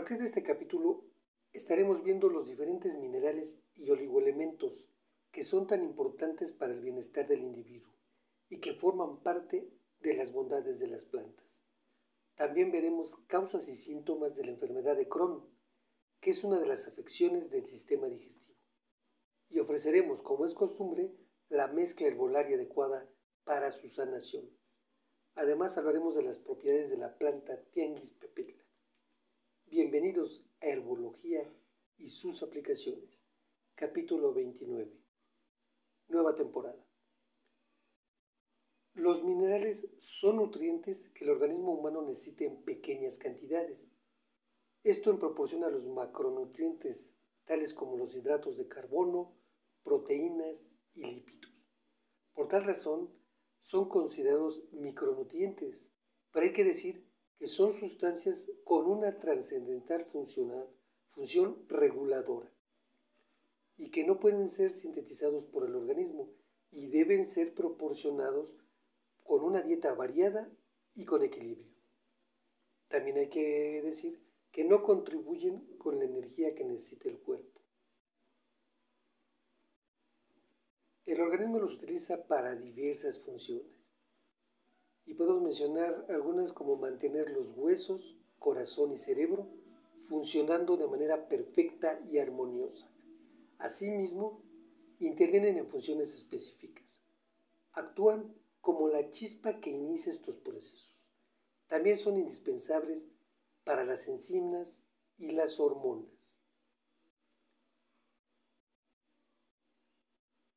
partir de este capítulo estaremos viendo los diferentes minerales y oligoelementos que son tan importantes para el bienestar del individuo y que forman parte de las bondades de las plantas. También veremos causas y síntomas de la enfermedad de Crohn, que es una de las afecciones del sistema digestivo. Y ofreceremos, como es costumbre, la mezcla herbolaria adecuada para su sanación. Además hablaremos de las propiedades de la planta Tianguis pepetla. Bienvenidos a Herbología y sus aplicaciones. Capítulo 29. Nueva temporada. Los minerales son nutrientes que el organismo humano necesita en pequeñas cantidades. Esto en proporción a los macronutrientes tales como los hidratos de carbono, proteínas y lípidos. Por tal razón, son considerados micronutrientes, pero hay que decir que son sustancias con una trascendental función reguladora y que no pueden ser sintetizados por el organismo y deben ser proporcionados con una dieta variada y con equilibrio. También hay que decir que no contribuyen con la energía que necesita el cuerpo. El organismo los utiliza para diversas funciones y podemos mencionar algunas como mantener los huesos, corazón y cerebro funcionando de manera perfecta y armoniosa. Asimismo, intervienen en funciones específicas. Actúan como la chispa que inicia estos procesos. También son indispensables para las enzimas y las hormonas.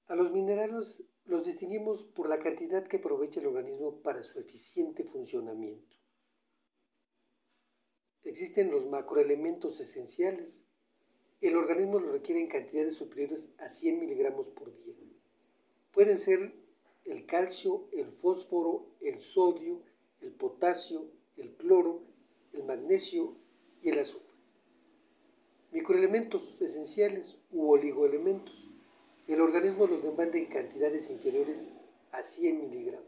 A los minerales los distinguimos por la cantidad que aprovecha el organismo para su eficiente funcionamiento. Existen los macroelementos esenciales. El organismo los requiere en cantidades superiores a 100 miligramos por día. Pueden ser el calcio, el fósforo, el sodio, el potasio, el cloro, el magnesio y el azufre. Microelementos esenciales u oligoelementos. El organismo los demanda en cantidades inferiores a 100 miligramos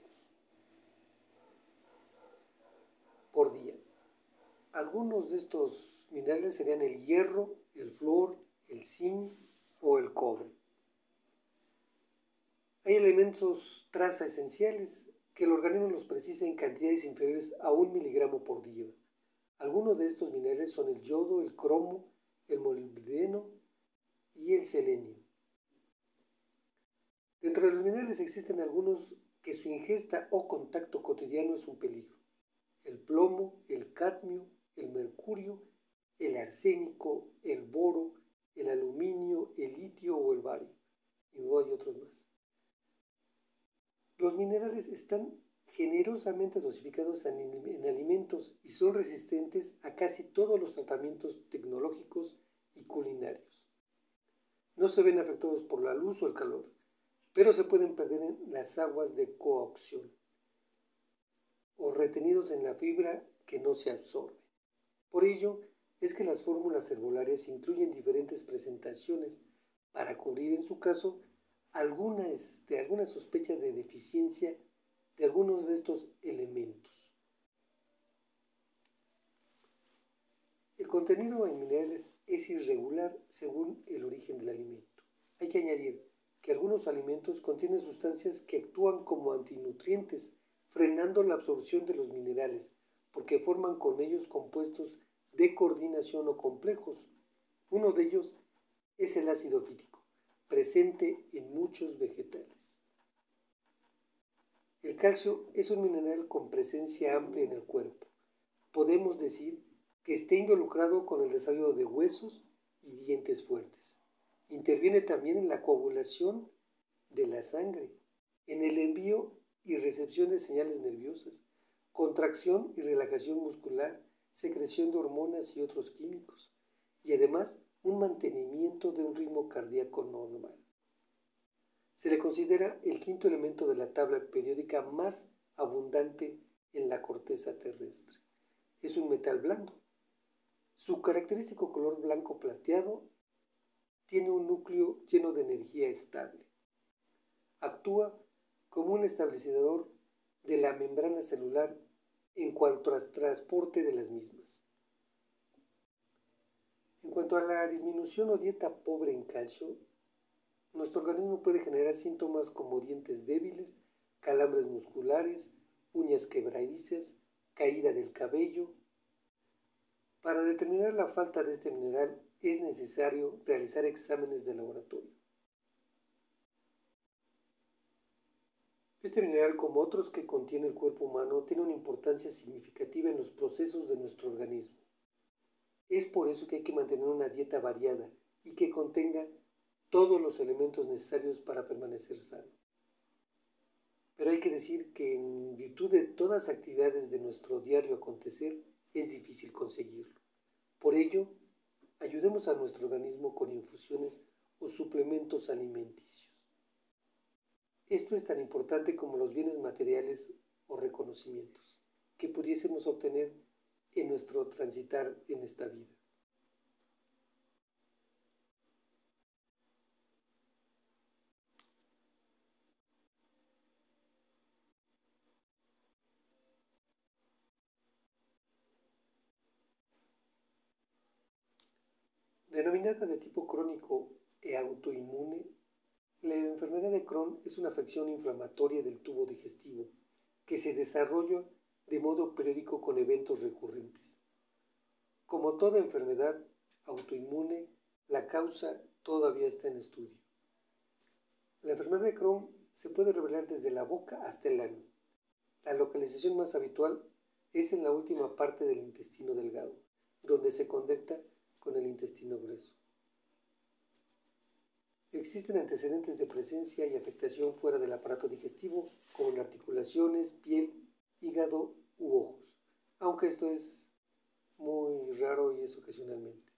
por día. Algunos de estos minerales serían el hierro, el flúor, el zinc o el cobre. Hay elementos traza esenciales que el organismo los precisa en cantidades inferiores a un miligramo por día. Algunos de estos minerales son el yodo, el cromo, el molibdeno y el selenio. Dentro de los minerales existen algunos que su ingesta o contacto cotidiano es un peligro. El plomo, el cadmio, el mercurio, el arsénico, el boro, el aluminio, el litio o el bario. Y luego hay otros más. Los minerales están generosamente dosificados en, alimentos y son resistentes a casi todos los tratamientos tecnológicos y culinarios. No se ven afectados por la luz o el calor, pero se pueden perder en las aguas de cocción o retenidos en la fibra que no se absorbe. Por ello, es que las fórmulas herbolarias incluyen diferentes presentaciones para cubrir en su caso alguna sospecha de deficiencia de algunos de estos elementos. El contenido en minerales es irregular según el origen del alimento. Hay que añadir que algunos alimentos contienen sustancias que actúan como antinutrientes, frenando la absorción de los minerales, porque forman con ellos compuestos de coordinación o complejos. Uno de ellos es el ácido fítico presente en muchos vegetales. El calcio es un mineral con presencia amplia en el cuerpo. Podemos decir que está involucrado con el desarrollo de huesos y dientes fuertes. Interviene también en la coagulación de la sangre, en el envío y recepción de señales nerviosas, contracción y relajación muscular, secreción de hormonas y otros químicos, y además un mantenimiento de un ritmo cardíaco normal. Se le considera el quinto elemento de la tabla periódica más abundante en la corteza terrestre. Es un metal blando. Su característico color blanco plateado tiene un núcleo lleno de energía estable. Actúa como un establecedor de la membrana celular en cuanto al transporte de las mismas. En cuanto a la disminución o dieta pobre en calcio, nuestro organismo puede generar síntomas como dientes débiles, calambres musculares, uñas quebradizas, caída del cabello. Para determinar la falta de este mineral es necesario realizar exámenes de laboratorio. Este mineral, como otros que contiene el cuerpo humano, tiene una importancia significativa en los procesos de nuestro organismo. Es por eso que hay que mantener una dieta variada y que contenga todos los elementos necesarios para permanecer sano. Pero hay que decir que en virtud de todas las actividades de nuestro diario acontecer, es difícil conseguirlo. Por ello, ayudemos a nuestro organismo con infusiones o suplementos alimenticios. Esto es tan importante como los bienes materiales o reconocimientos que pudiésemos obtener en nuestro transitar en esta vida. Denominada de tipo crónico e autoinmune, la enfermedad de Crohn es una afección inflamatoria del tubo digestivo que se desarrolla de modo periódico con eventos recurrentes. Como toda enfermedad autoinmune, la causa todavía está en estudio. La enfermedad de Crohn se puede revelar desde la boca hasta el ano. La localización más habitual es en la última parte del intestino delgado, donde se conecta intestino grueso. Existen antecedentes de presencia y afectación fuera del aparato digestivo, como en articulaciones, piel, hígado u ojos, aunque esto es muy raro y es ocasionalmente.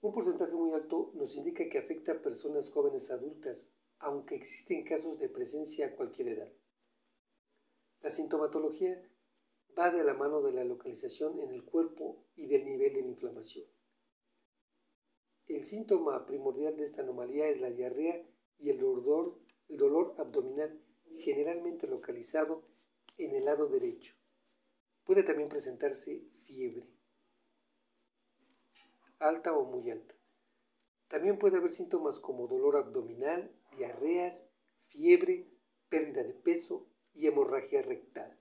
Un porcentaje muy alto nos indica que afecta a personas jóvenes adultas, aunque existen casos de presencia a cualquier edad. La sintomatología va de la mano de la localización en el cuerpo y del nivel de inflamación. El síntoma primordial de esta anomalía es la diarrea y el dolor, el dolor abdominal, generalmente localizado en el lado derecho. Puede también presentarse fiebre, alta o muy alta. También puede haber síntomas como dolor abdominal, diarreas, fiebre, pérdida de peso y hemorragia rectal.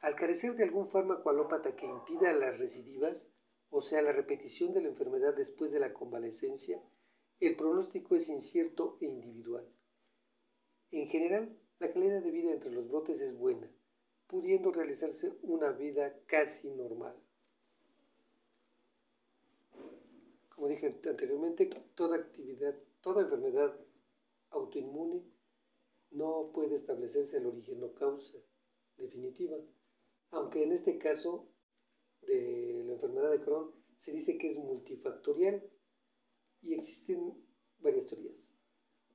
Al carecer de algún fármaco alópata que impida las recidivas, o sea, la repetición de la enfermedad después de la convalecencia, el pronóstico es incierto e individual. En general, la calidad de vida entre los brotes es buena, pudiendo realizarse una vida casi normal. Como dije anteriormente, toda actividad, toda enfermedad autoinmune no puede establecerse el origen o causa definitiva, aunque en este caso de la enfermedad de Crohn se dice que es multifactorial y existen varias teorías.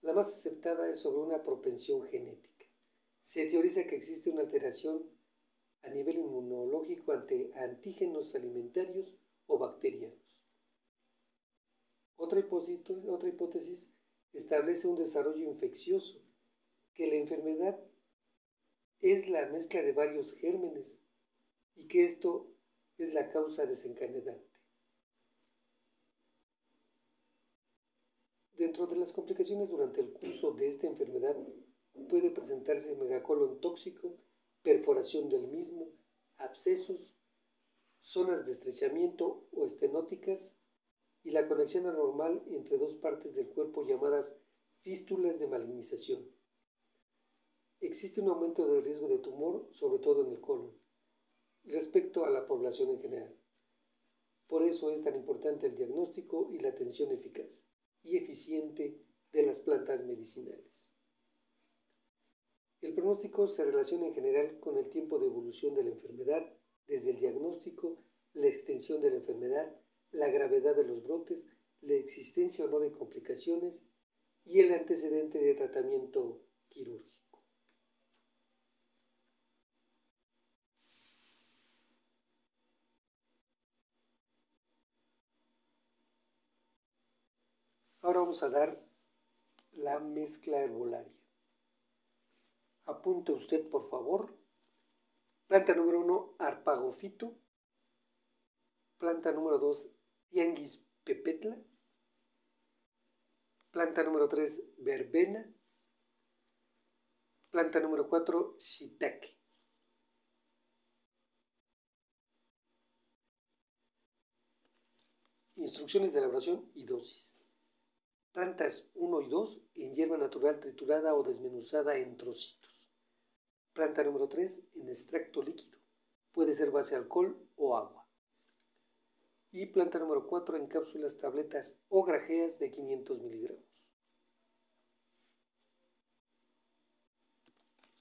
La más aceptada es sobre una propensión genética. Se teoriza que existe una alteración a nivel inmunológico ante antígenos alimentarios o bacterianos. Otra hipótesis, otra hipótesis establece un desarrollo infeccioso, que la enfermedad es la mezcla de varios gérmenes y que esto es la causa desencadenante. Dentro de las complicaciones durante el curso de esta enfermedad puede presentarse megacolon tóxico, perforación del mismo, abscesos, zonas de estrechamiento o estenóticas y la conexión anormal entre dos partes del cuerpo llamadas fístulas de malignización. Existe un aumento de riesgo de tumor, sobre todo en el colon respecto a la población en general. Por eso es tan importante el diagnóstico y la atención eficaz y eficiente de las plantas medicinales. El pronóstico se relaciona en general con el tiempo de evolución de la enfermedad, desde el diagnóstico, la extensión de la enfermedad, la gravedad de los brotes, la existencia o no de complicaciones y el antecedente de tratamiento quirúrgico. Ahora vamos a dar la mezcla herbolaria. Apunte usted, por favor. Planta número uno, arpagofito. Planta número 2, Tianguis pepetla. Planta número 3, verbena. Planta número 4, shiitake. Instrucciones de elaboración y dosis. Plantas 1 y 2 en hierba natural triturada o desmenuzada en trocitos. Planta número 3 en extracto líquido. Puede ser base alcohol o agua. Y planta número 4 en cápsulas, tabletas o grajeas de 500 miligramos.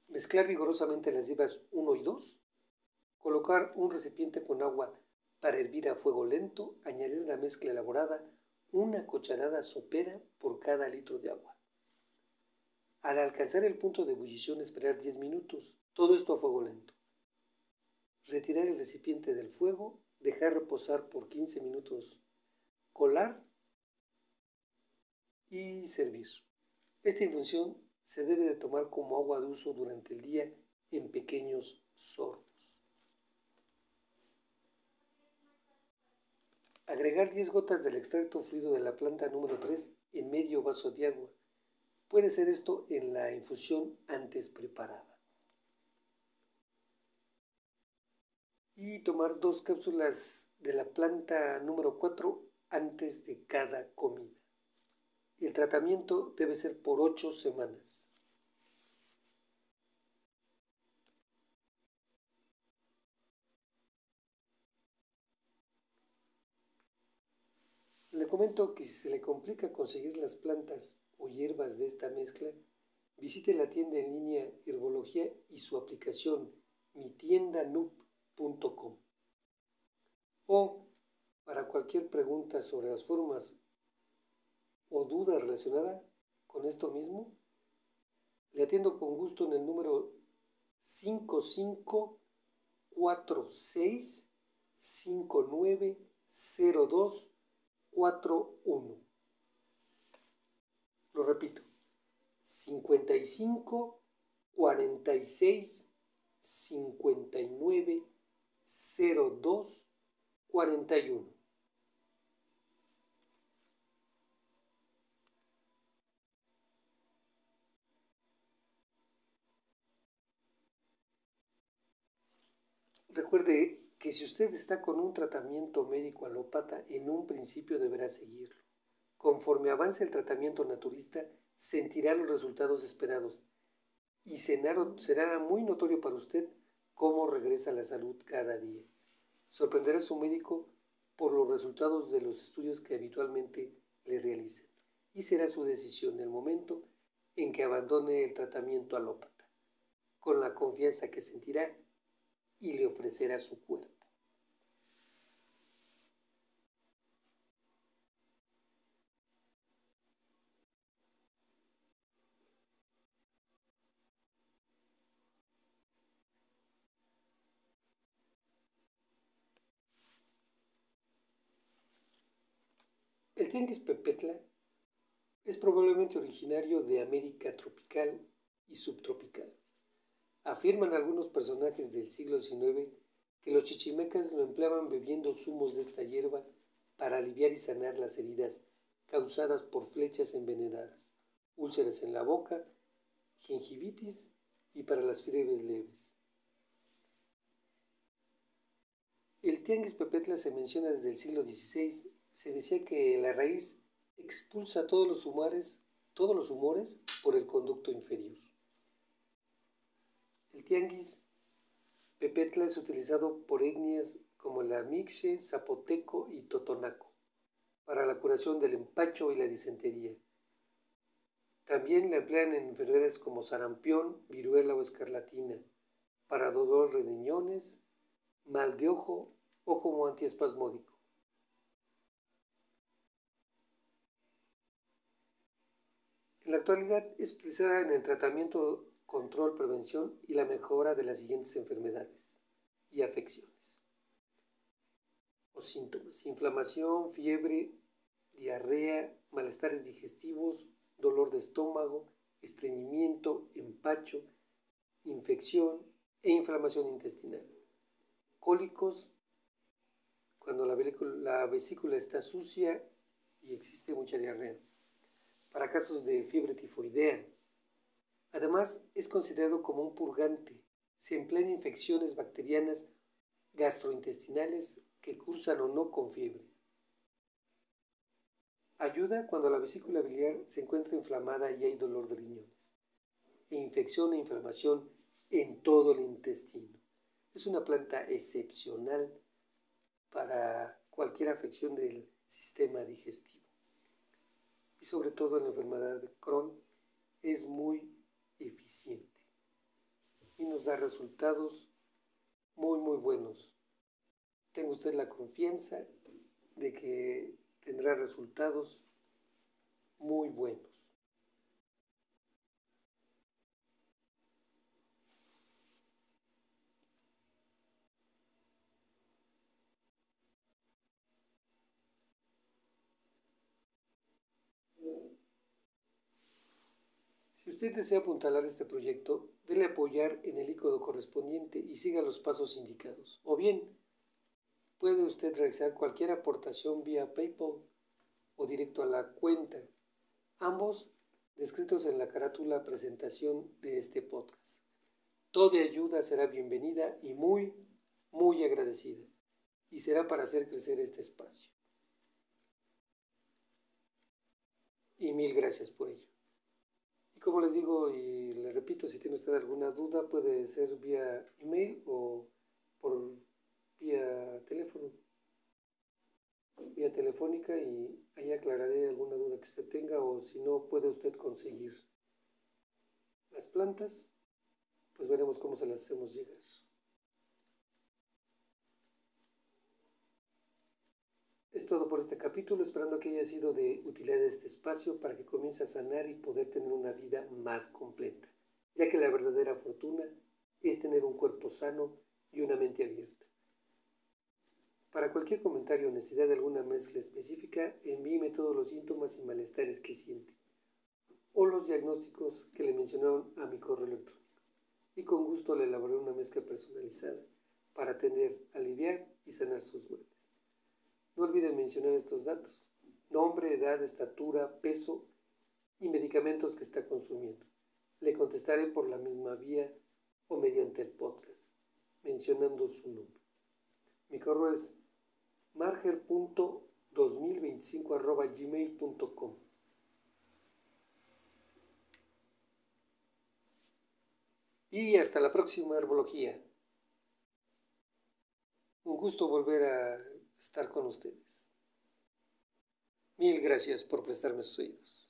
Mezclar vigorosamente las hierbas 1 y 2. Colocar un recipiente con agua para hervir a fuego lento, añadir la mezcla elaborada, una cucharada sopera por cada litro de agua. Al alcanzar el punto de ebullición esperar 10 minutos, todo esto a fuego lento. Retirar el recipiente del fuego, dejar reposar por 15 minutos, colar y servir. Esta infusión se debe de tomar como agua de uso durante el día en pequeños sorbos. Agregar 10 gotas del extracto fluido de la planta número 3 en medio vaso de agua. Puede ser esto en la infusión antes preparada. Y tomar dos cápsulas de la planta número 4 antes de cada comida. El tratamiento debe ser por 8 semanas. Comento que si se le complica conseguir las plantas o hierbas de esta mezcla, visite la tienda en línea Herbología y su aplicación mitiendanup.com. O para cualquier pregunta sobre las formas o duda relacionada con esto mismo, le atiendo con gusto en el número 5546 5902 4-1. Lo repito. 55 46 59 02 41. Recuerde que si usted está con un tratamiento médico alópata, en un principio deberá seguirlo. Conforme avance el tratamiento naturista, sentirá los resultados esperados y será muy notorio para usted cómo regresa la salud cada día. Sorprenderá a su médico por los resultados de los estudios que habitualmente le realicen y será su decisión el momento en que abandone el tratamiento alópata, con la confianza que sentirá y le ofrecerá su cuerpo. El tianguis pepetla es probablemente originario de América tropical y subtropical. Afirman algunos personajes del siglo XIX que los chichimecas lo empleaban bebiendo zumos de esta hierba para aliviar y sanar las heridas causadas por flechas envenenadas, úlceras en la boca, gingivitis y para las fiebres leves. El tianguis pepetla se menciona desde el siglo XVI se decía que la raíz expulsa todos los humores, todos los humores por el conducto inferior. El tianguis pepetla es utilizado por etnias como la mixe, zapoteco y totonaco para la curación del empacho y la disentería. También la emplean en enfermedades como sarampión, viruela o escarlatina, para dolor de riñones, mal de ojo o como antiespasmódico. En la actualidad es utilizada en el tratamiento, control, prevención y la mejora de las siguientes enfermedades y afecciones o síntomas. Inflamación, fiebre, diarrea, malestares digestivos, dolor de estómago, estreñimiento, empacho, infección e inflamación intestinal, cólicos, cuando la, la vesícula está sucia y existe mucha diarrea. Para casos de fiebre tifoidea. Además, es considerado como un purgante. Se emplea en infecciones bacterianas gastrointestinales que cursan o no con fiebre. Ayuda cuando la vesícula biliar se encuentra inflamada y hay dolor de riñones. E infección e inflamación en todo el intestino. Es una planta excepcional para cualquier afección del sistema digestivo. Y sobre todo en la enfermedad de Crohn es muy eficiente y nos da resultados muy muy buenos. Tenga usted la confianza de que tendrá resultados muy buenos. Si usted desea apuntalar este proyecto, dele apoyar en el icono correspondiente y siga los pasos indicados. O bien, puede usted realizar cualquier aportación vía PayPal o directo a la cuenta, ambos descritos en la carátula presentación de este podcast. Toda ayuda será bienvenida y muy, muy agradecida, y será para hacer crecer este espacio. Y mil gracias por ello como le digo y le repito, si tiene usted alguna duda, puede ser vía email o por vía teléfono, vía telefónica y ahí aclararé alguna duda que usted tenga o si no puede usted conseguir las plantas, pues veremos cómo se las hacemos llegar. Es todo por este capítulo, esperando que haya sido de utilidad este espacio para que comience a sanar y poder tener una vida más completa, ya que la verdadera fortuna es tener un cuerpo sano y una mente abierta. Para cualquier comentario o necesidad de alguna mezcla específica, envíeme todos los síntomas y malestares que siente, o los diagnósticos que le mencionaron a mi correo electrónico, y con gusto le elaboraré una mezcla personalizada para atender, aliviar y sanar sus males. No olviden mencionar estos datos. Nombre, edad, estatura, peso y medicamentos que está consumiendo. Le contestaré por la misma vía o mediante el podcast, mencionando su nombre. Mi correo es marger.2025.gmail.com Y hasta la próxima herbología. Un gusto volver a estar con ustedes. Mil gracias por prestarme sus oídos.